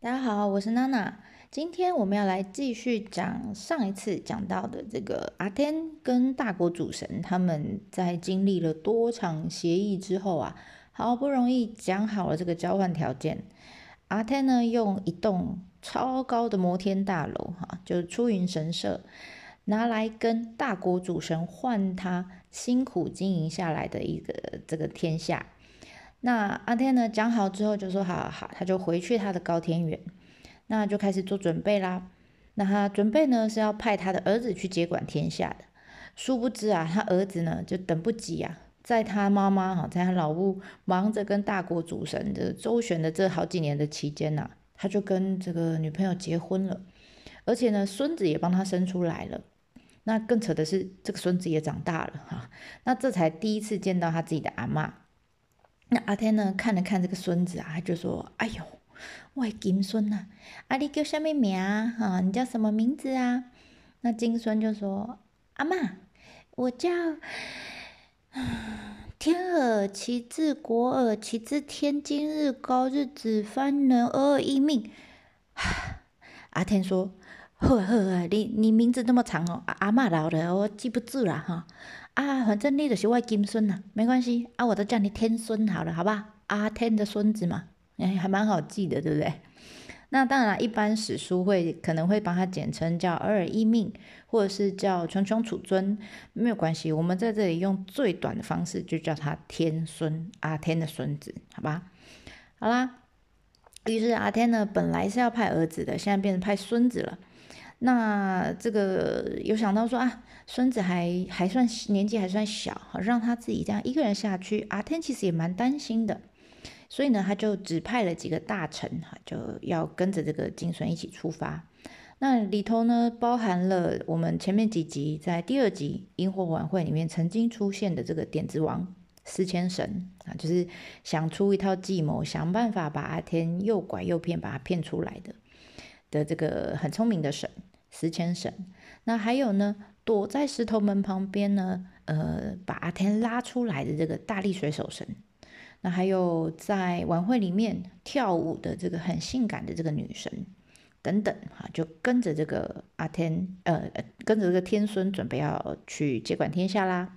大家好，我是娜娜。今天我们要来继续讲上一次讲到的这个阿天跟大国主神他们在经历了多场协议之后啊，好不容易讲好了这个交换条件。阿天呢用一栋超高的摩天大楼，哈，就是出云神社，拿来跟大国主神换他辛苦经营下来的一个这个天下。那阿天呢讲好之后就说好好，他就回去他的高天原，那就开始做准备啦。那他准备呢是要派他的儿子去接管天下的，殊不知啊，他儿子呢就等不及啊，在他妈妈哈，在他老屋忙着跟大国主神的周旋的这好几年的期间呐，他就跟这个女朋友结婚了，而且呢孙子也帮他生出来了。那更扯的是，这个孙子也长大了哈，那这才第一次见到他自己的阿妈。那阿天呢？看了看这个孙子啊，他就说：“哎呦，我金孙呐！阿你叫什么名啊？哈，你叫什么名字啊？”那金孙就说：“阿妈，我叫天耳其字国耳其字天，今日高日子翻人而一命。”阿天说：“呵呵，你你名字那么长哦，阿妈老了，我记不住了哈。”啊，反正你就是我金孙呐，没关系啊，我都叫你天孙好了，好吧？阿天的孙子嘛，哎，还蛮好记的，对不对？那当然，一般史书会可能会把它简称叫尔尔一命，或者是叫穷穷储尊，没有关系。我们在这里用最短的方式，就叫他天孙，阿天的孙子，好吧？好啦，于是阿天呢，本来是要派儿子的，现在变成派孙子了。那这个有想到说啊，孙子还还算年纪还算小，让他自己这样一个人下去，阿天其实也蛮担心的，所以呢，他就指派了几个大臣哈，就要跟着这个金孙一起出发。那里头呢，包含了我们前面几集在第二集萤火晚会里面曾经出现的这个点子王司千神啊，就是想出一套计谋，想办法把阿天诱拐诱骗，把他骗出来的的这个很聪明的神。石千神，那还有呢？躲在石头门旁边呢？呃，把阿天拉出来的这个大力水手神，那还有在晚会里面跳舞的这个很性感的这个女神等等，哈，就跟着这个阿天，呃，跟着这个天孙，准备要去接管天下啦。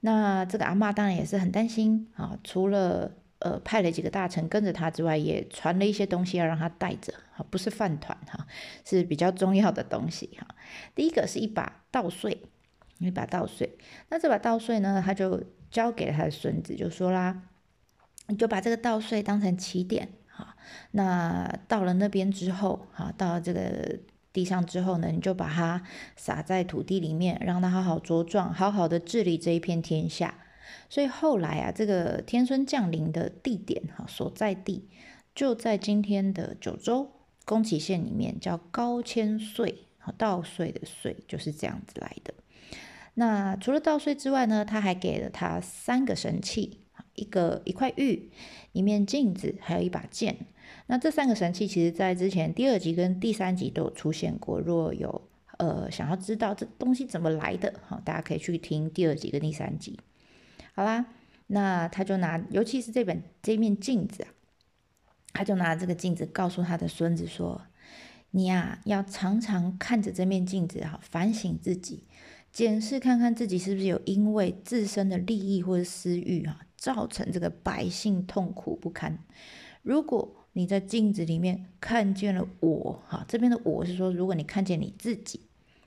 那这个阿妈当然也是很担心啊，除了。呃，派了几个大臣跟着他之外，也传了一些东西要让他带着，哈，不是饭团哈，是比较重要的东西哈。第一个是一把稻穗，一把稻穗。那这把稻穗呢，他就交给了他的孙子，就说啦，你就把这个稻穗当成起点，哈。那到了那边之后，哈，到了这个地上之后呢，你就把它撒在土地里面，让它好好茁壮，好好的治理这一片天下。所以后来啊，这个天孙降临的地点哈所在地就在今天的九州宫崎县里面，叫高千穗，稻穗的穗就是这样子来的。那除了稻穗之外呢，他还给了他三个神器，一个一块玉，一面镜子，还有一把剑。那这三个神器其实在之前第二集跟第三集都有出现过。若有呃想要知道这东西怎么来的，好，大家可以去听第二集跟第三集。好啦，那他就拿，尤其是这本这面镜子啊，他就拿这个镜子告诉他的孙子说：“你呀，要常常看着这面镜子哈，反省自己，检视看看自己是不是有因为自身的利益或者私欲啊，造成这个百姓痛苦不堪。如果你在镜子里面看见了我，哈，这边的我是说，如果你看见你自己。”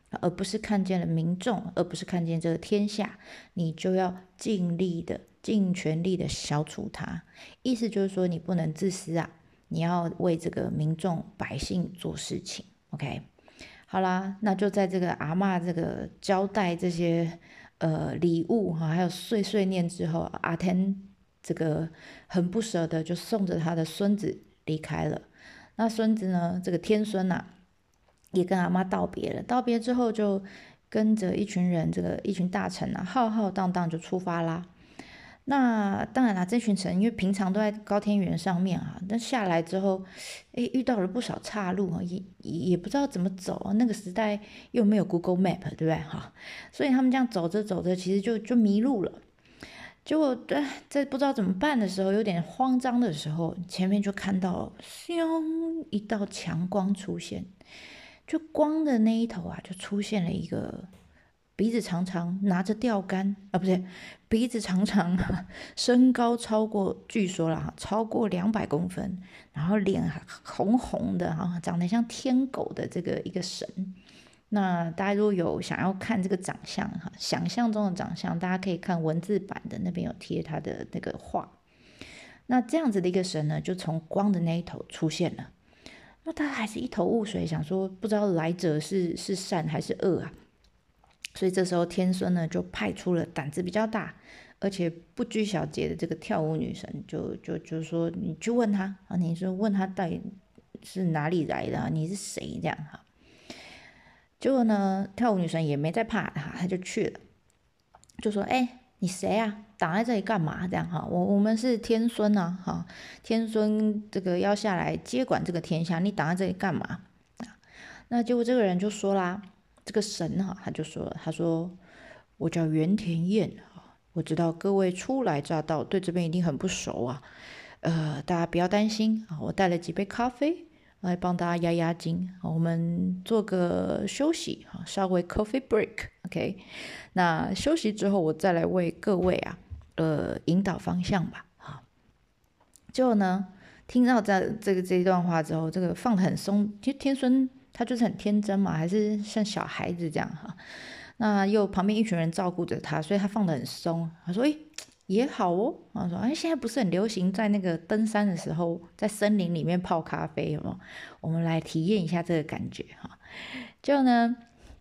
而不是看见了民众，而不是看见这个天下，你就要尽力的、尽全力的消除它。意思就是说，你不能自私啊，你要为这个民众、百姓做事情。OK，好啦，那就在这个阿妈这个交代这些呃礼物哈，还有碎碎念之后，阿天这个很不舍得，就送着他的孙子离开了。那孙子呢，这个天孙呐。也跟阿妈道别了，道别之后就跟着一群人，这个一群大臣啊，浩浩荡荡就出发啦。那当然啦，这群臣因为平常都在高天原上面啊，但下来之后，哎，遇到了不少岔路啊，也也不知道怎么走啊。那个时代又没有 Google Map，对不对？哈，所以他们这样走着走着，其实就就迷路了。结果在在不知道怎么办的时候，有点慌张的时候，前面就看到咻一道强光出现，就光的那一头啊，就出现了一个鼻子长长、拿着钓竿啊，不对，鼻子长长、身高超过，据说了哈，超过两百公分，然后脸红红的哈，长得像天狗的这个一个神。那大家如果有想要看这个长相哈，想象中的长相，大家可以看文字版的那边有贴他的那个画。那这样子的一个神呢，就从光的那一头出现了。那他还是一头雾水，想说不知道来者是是善还是恶啊。所以这时候天孙呢，就派出了胆子比较大，而且不拘小节的这个跳舞女神，就就就说你去问他啊，你说问他到底是哪里来的，你是谁这样哈。结果呢，跳舞女神也没在怕哈，她就去了，就说：“哎，你谁啊？挡在这里干嘛？这样哈，我我们是天孙呐，哈，天孙这个要下来接管这个天下，你挡在这里干嘛？”啊，那结果这个人就说啦，这个神哈，他就说了，他说：“我叫袁田彦啊，我知道各位初来乍到，对这边一定很不熟啊，呃，大家不要担心啊，我带了几杯咖啡。”来帮大家压压惊，我们做个休息哈，稍微 coffee break，OK。那休息之后，我再来为各位啊，呃，引导方向吧，哈。就呢，听到这这个这一段话之后，这个放的很松，其实天孙他就是很天真嘛，还是像小孩子这样哈。那又旁边一群人照顾着他，所以他放的很松。他说：“诶。也好哦，他说：“哎，现在不是很流行在那个登山的时候，在森林里面泡咖啡吗？我们来体验一下这个感觉哈。”就呢，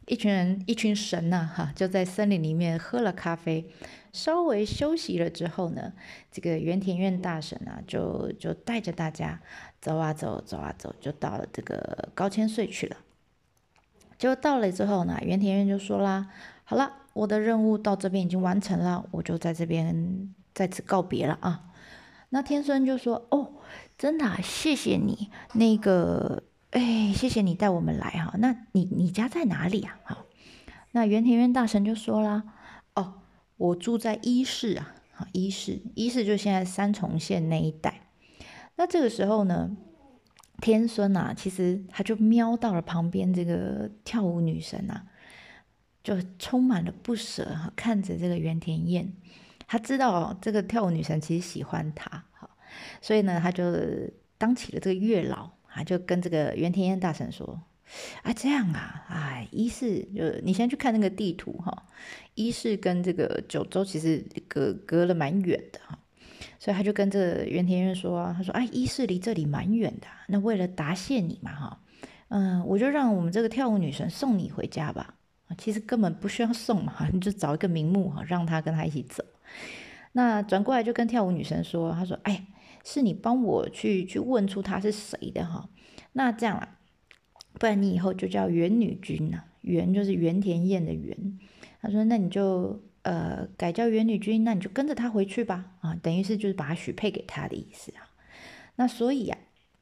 一群人，一群神呐，哈，就在森林里面喝了咖啡，稍微休息了之后呢，这个原田院大神啊，就就带着大家走啊走，走啊走，就到了这个高千穗去了。结果到了之后呢，原田院就说啦：“好了。”我的任务到这边已经完成了，我就在这边再次告别了啊。那天孙就说：“哦，真的，谢谢你，那个，哎，谢谢你带我们来哈。那你你家在哪里啊？哈，那原田院大神就说啦：哦，我住在一市啊，好，一市，一市就现在三重县那一带。那这个时候呢，天孙啊，其实他就瞄到了旁边这个跳舞女神啊。就充满了不舍哈，看着这个原田燕，他知道这个跳舞女神其实喜欢他哈，所以呢，他就当起了这个月老啊，就跟这个袁田彦大神说啊，这样啊，哎，一是就你先去看那个地图哈，一是跟这个九州其实隔隔了蛮远的哈，所以他就跟这个原田彦说啊，他说哎，一是离这里蛮远的，那为了答谢你嘛哈，嗯，我就让我们这个跳舞女神送你回家吧。其实根本不需要送嘛，你就找一个名目哈，让他跟他一起走。那转过来就跟跳舞女神说，他说：“哎，是你帮我去去问出他是谁的哈。那这样啊，不然你以后就叫元女君呐，元就是原田彦的元。他说，那你就呃改叫元女君，那你就跟着他回去吧啊，等于是就是把他许配给他的意思啊。那所以呀。”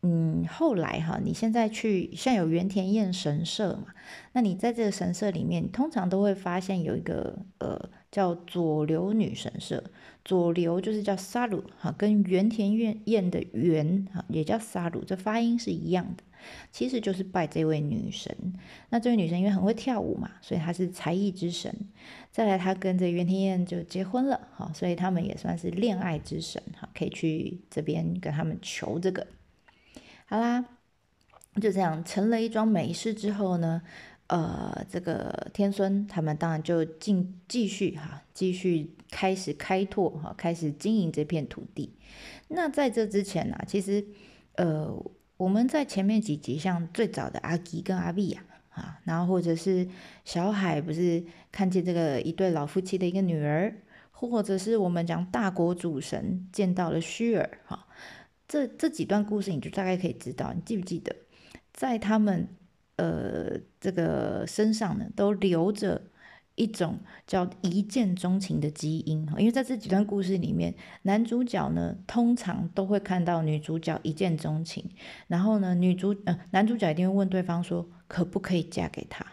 嗯，后来哈，你现在去像有原田彦神社嘛，那你在这个神社里面，通常都会发现有一个呃叫左流女神社，左流就是叫沙鲁哈，跟原田彦彦的原哈也叫沙鲁，这发音是一样的，其实就是拜这位女神。那这位女神因为很会跳舞嘛，所以她是才艺之神。再来，她跟这原田彦就结婚了哈，所以他们也算是恋爱之神哈，可以去这边跟他们求这个。好啦，就这样成了一桩美事之后呢，呃，这个天孙他们当然就进继续哈，继续开始开拓哈，开始经营这片土地。那在这之前呢，其实呃，我们在前面几集像最早的阿吉跟阿碧呀啊，然后或者是小海不是看见这个一对老夫妻的一个女儿，或者是我们讲大国主神见到了虚儿哈。这这几段故事，你就大概可以知道，你记不记得，在他们呃这个身上呢，都留着一种叫一见钟情的基因因为在这几段故事里面，男主角呢通常都会看到女主角一见钟情，然后呢女主呃男主角一定会问对方说可不可以嫁给他，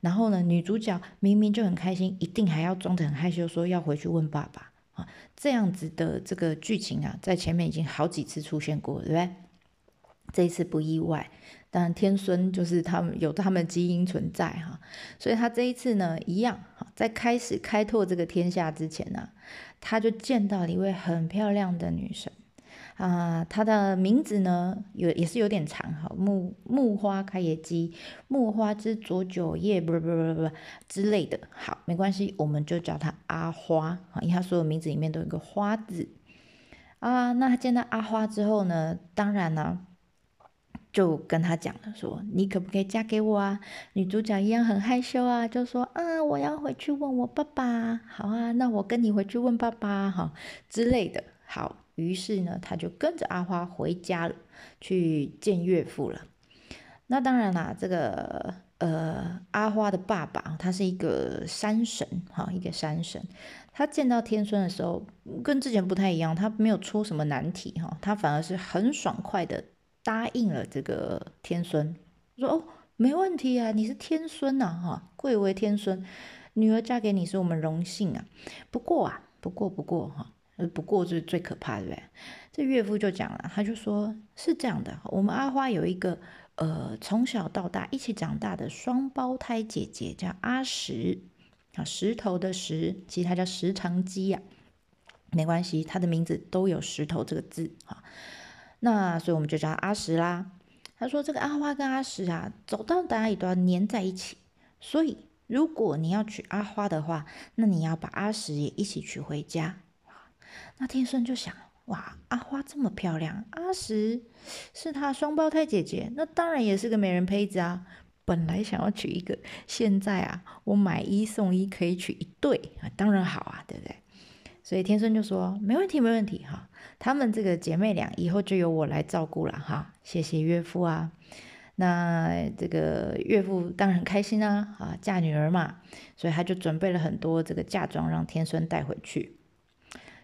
然后呢女主角明明就很开心，一定还要装得很害羞说要回去问爸爸。啊，这样子的这个剧情啊，在前面已经好几次出现过，对不对？这一次不意外，但天孙就是他们有他们基因存在哈，所以他这一次呢，一样哈，在开始开拓这个天下之前呢，他就见到了一位很漂亮的女神。啊，她的名字呢，有也是有点长哈，木木花开野鸡，木花之佐酒叶，不不不不之类的。好，没关系，我们就叫她阿花啊，因为她所有名字里面都有个花字啊。那他见到阿花之后呢，当然呢，就跟他讲了，说你可不可以嫁给我啊？女主角一样很害羞啊，就说啊，我要回去问我爸爸。好啊，那我跟你回去问爸爸哈之类的。好。于是呢，他就跟着阿花回家了，去见岳父了。那当然啦，这个呃，阿花的爸爸他是一个山神，哈，一个山神。他见到天孙的时候，跟之前不太一样，他没有出什么难题，哈，他反而是很爽快的答应了这个天孙，说哦，没问题啊，你是天孙呐，哈，贵为天孙，女儿嫁给你是我们荣幸啊。不过啊，不过不过哈。不过是最可怕的呗，这岳父就讲了，他就说是这样的，我们阿花有一个呃从小到大一起长大的双胞胎姐姐，叫阿石啊，石头的石，其实她叫石长基呀，没关系，她的名字都有石头这个字啊，那所以我们就叫阿石啦。他说这个阿花跟阿石啊，走到哪里都要黏在一起，所以如果你要娶阿花的话，那你要把阿石也一起娶回家。那天顺就想，哇，阿花这么漂亮，阿石是他双胞胎姐姐，那当然也是个美人胚子啊。本来想要娶一个，现在啊，我买一送一可以娶一对，当然好啊，对不对？所以天孙就说，没问题，没问题哈。他们这个姐妹俩以后就由我来照顾了哈，谢谢岳父啊。那这个岳父当然很开心啊，啊，嫁女儿嘛，所以他就准备了很多这个嫁妆让天孙带回去。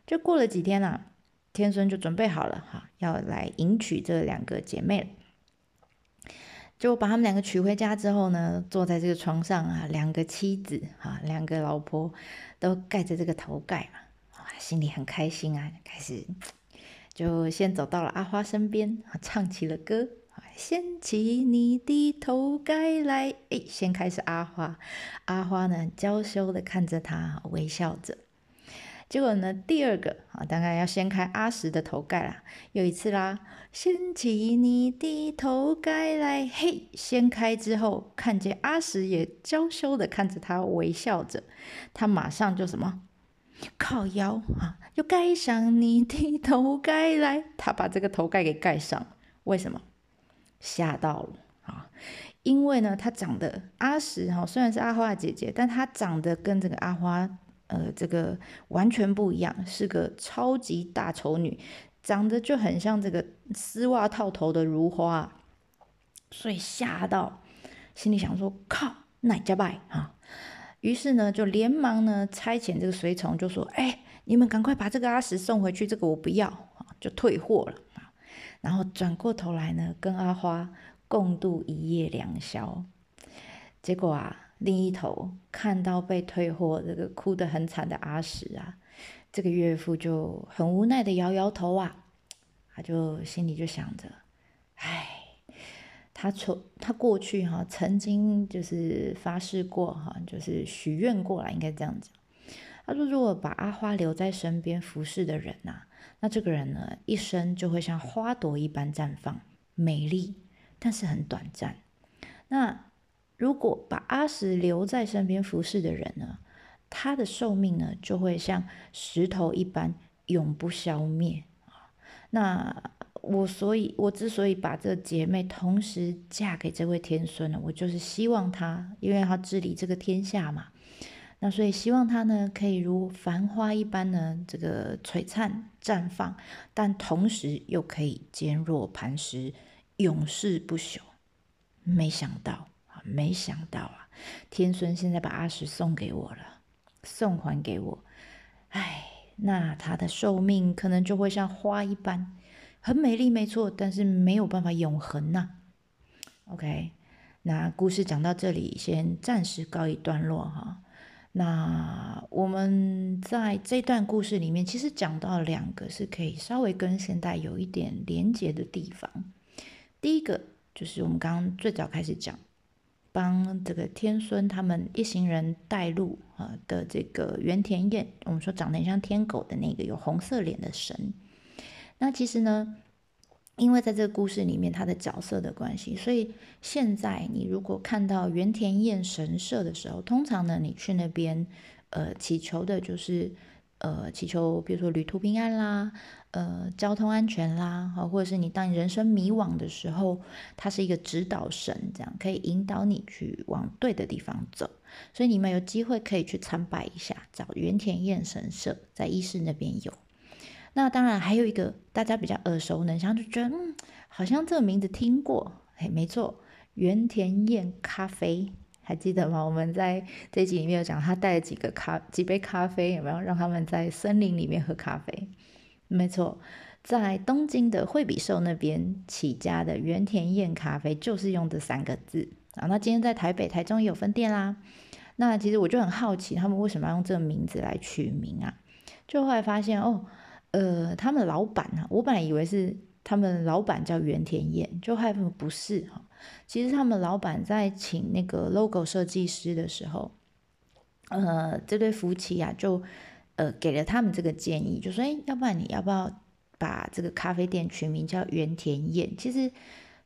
就过了几天啊，天孙就准备好了哈，要来迎娶这两个姐妹。就把他们两个娶回家之后呢，坐在这个床上啊，两个妻子啊，两个老婆都盖着这个头盖嘛，啊，心里很开心啊，开始就先走到了阿花身边，唱起了歌，掀起你的头盖来，哎，先开始阿花，阿花呢娇羞的看着他，微笑着。结果呢？第二个啊，当然要掀开阿石的头盖啦。有一次啦，掀起你的头盖来，嘿，掀开之后，看见阿石也娇羞的看着他，微笑着。他马上就什么，靠腰啊，就盖上你的头盖来。他把这个头盖给盖上，为什么？吓到了啊！因为呢，他长得阿石哈，虽然是阿花的姐姐，但她长得跟这个阿花。呃，这个完全不一样，是个超级大丑女，长得就很像这个丝袜套头的如花，所以吓到，心里想说靠，哪家败啊？于是呢，就连忙呢差遣这个随从，就说：“哎，你们赶快把这个阿石送回去，这个我不要，就退货了。”然后转过头来呢，跟阿花共度一夜良宵，结果啊。另一头看到被退货，这个哭得很惨的阿石啊，这个岳父就很无奈的摇摇头啊，他就心里就想着，唉，他从他过去哈曾经就是发誓过哈，就是许愿过了，应该这样讲。他说，如果把阿花留在身边服侍的人呐，那这个人呢一生就会像花朵一般绽放，美丽，但是很短暂。那。如果把阿石留在身边服侍的人呢，他的寿命呢就会像石头一般永不消灭啊。那我所以，我之所以把这姐妹同时嫁给这位天孙呢，我就是希望她，因为她治理这个天下嘛。那所以希望她呢可以如繁花一般呢这个璀璨绽放，但同时又可以坚若磐石，永世不朽。没想到啊。没想到啊，天孙现在把阿石送给我了，送还给我。哎，那他的寿命可能就会像花一般，很美丽，没错，但是没有办法永恒呐。OK，那故事讲到这里，先暂时告一段落哈。那我们在这段故事里面，其实讲到两个是可以稍微跟现代有一点连结的地方。第一个就是我们刚刚最早开始讲，帮这个天孙他们一行人带路啊的这个原田彦，我们说长得像天狗的那个有红色脸的神。那其实呢？因为在这个故事里面，他的角色的关系，所以现在你如果看到原田彦神社的时候，通常呢，你去那边，呃，祈求的就是，呃，祈求比如说旅途平安啦，呃，交通安全啦，啊，或者是你当你人生迷惘的时候，他是一个指导神，这样可以引导你去往对的地方走。所以你们有机会可以去参拜一下，找原田彦神社，在伊势那边有。那当然还有一个大家比较耳熟能详，就觉得嗯，好像这个名字听过，哎，没错，原田彦咖啡，还记得吗？我们在这集里面有讲，他带了几个咖几杯咖啡，有没有让他们在森林里面喝咖啡？没错，在东京的惠比寿那边起家的原田彦咖啡，就是用这三个字啊。那今天在台北、台中也有分店啦。那其实我就很好奇，他们为什么要用这个名字来取名啊？就后来发现哦。呃，他们老板啊，我本来以为是他们老板叫原田燕，就害怕不是哈。其实他们老板在请那个 logo 设计师的时候，呃，这对夫妻啊，就呃给了他们这个建议，就说，哎，要不然你要不要把这个咖啡店取名叫原田燕？其实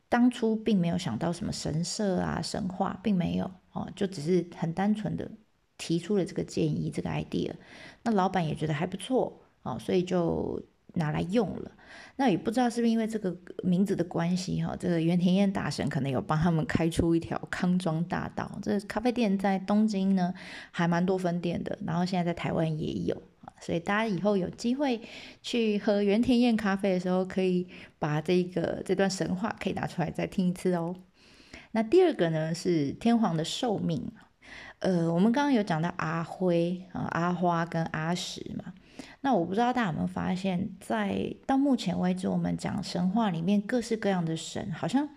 当初并没有想到什么神社啊、神话，并没有哦，就只是很单纯的提出了这个建议，这个 idea。那老板也觉得还不错。哦，所以就拿来用了。那也不知道是不是因为这个名字的关系哈，这个原田彦大神可能有帮他们开出一条康庄大道。这咖啡店在东京呢还蛮多分店的，然后现在在台湾也有所以大家以后有机会去喝原田彦咖啡的时候，可以把这个这段神话可以拿出来再听一次哦。那第二个呢是天皇的寿命，呃，我们刚刚有讲到阿辉啊、阿花跟阿石嘛。那我不知道大家有没有发现，在到目前为止，我们讲神话里面各式各样的神，好像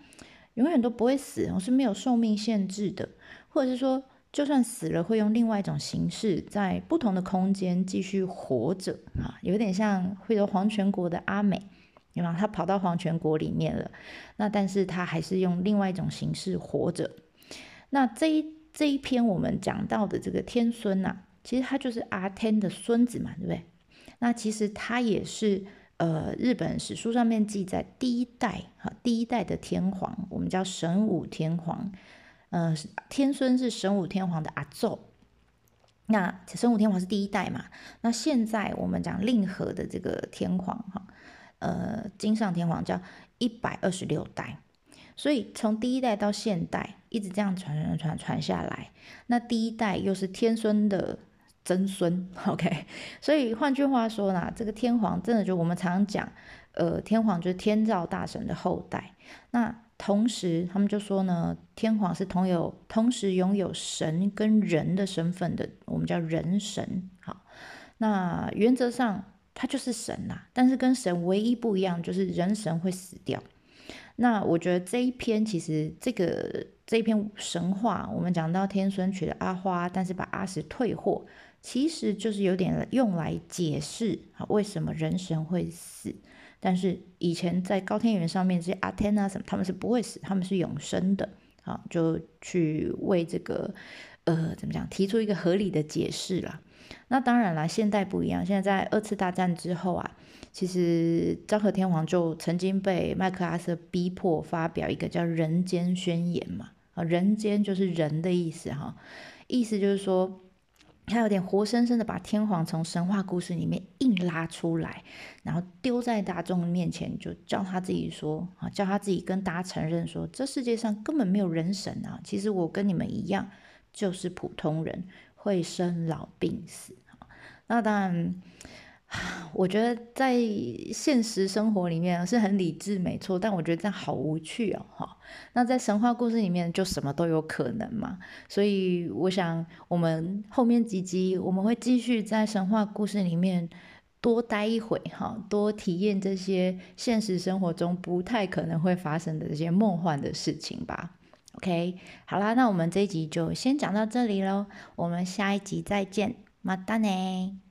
永远都不会死，是没有寿命限制的，或者是说，就算死了，会用另外一种形式，在不同的空间继续活着啊，有点像会有黄泉国的阿美，对吗？他跑到黄泉国里面了，那但是他还是用另外一种形式活着。那这一这一篇我们讲到的这个天孙呐，其实他就是阿天的孙子嘛，对不对？那其实他也是，呃，日本史书上面记载第一代哈，第一代的天皇，我们叫神武天皇，呃，天孙是神武天皇的阿奏。那神武天皇是第一代嘛？那现在我们讲令和的这个天皇哈，呃，金上天皇叫一百二十六代，所以从第一代到现代一直这样传传传传下来，那第一代又是天孙的。曾孙，OK，所以换句话说呢，这个天皇真的就我们常常讲，呃，天皇就是天照大神的后代。那同时他们就说呢，天皇是同有同时拥有神跟人的身份的，我们叫人神。好，那原则上他就是神呐，但是跟神唯一不一样就是人神会死掉。那我觉得这一篇其实这个这一篇神话，我们讲到天孙娶了阿花，但是把阿石退货。其实就是有点用来解释啊，为什么人神会死？但是以前在高天原上面这些阿天啊什么，他们是不会死，他们是永生的啊，就去为这个呃怎么讲提出一个合理的解释啦。那当然了，现代不一样，现在在二次大战之后啊，其实昭和天皇就曾经被麦克阿瑟逼迫发表一个叫《人间宣言》嘛啊，人间就是人的意思哈，意思就是说。他有点活生生的把天皇从神话故事里面硬拉出来，然后丢在大众面前，就叫他自己说啊，叫他自己跟大家承认说，这世界上根本没有人神啊，其实我跟你们一样，就是普通人，会生老病死那当然。我觉得在现实生活里面是很理智，没错，但我觉得这样好无趣哦，哈。那在神话故事里面就什么都有可能嘛，所以我想我们后面几集我们会继续在神话故事里面多待一会，哈，多体验这些现实生活中不太可能会发生的这些梦幻的事情吧。OK，好啦，那我们这一集就先讲到这里喽，我们下一集再见，马达呢。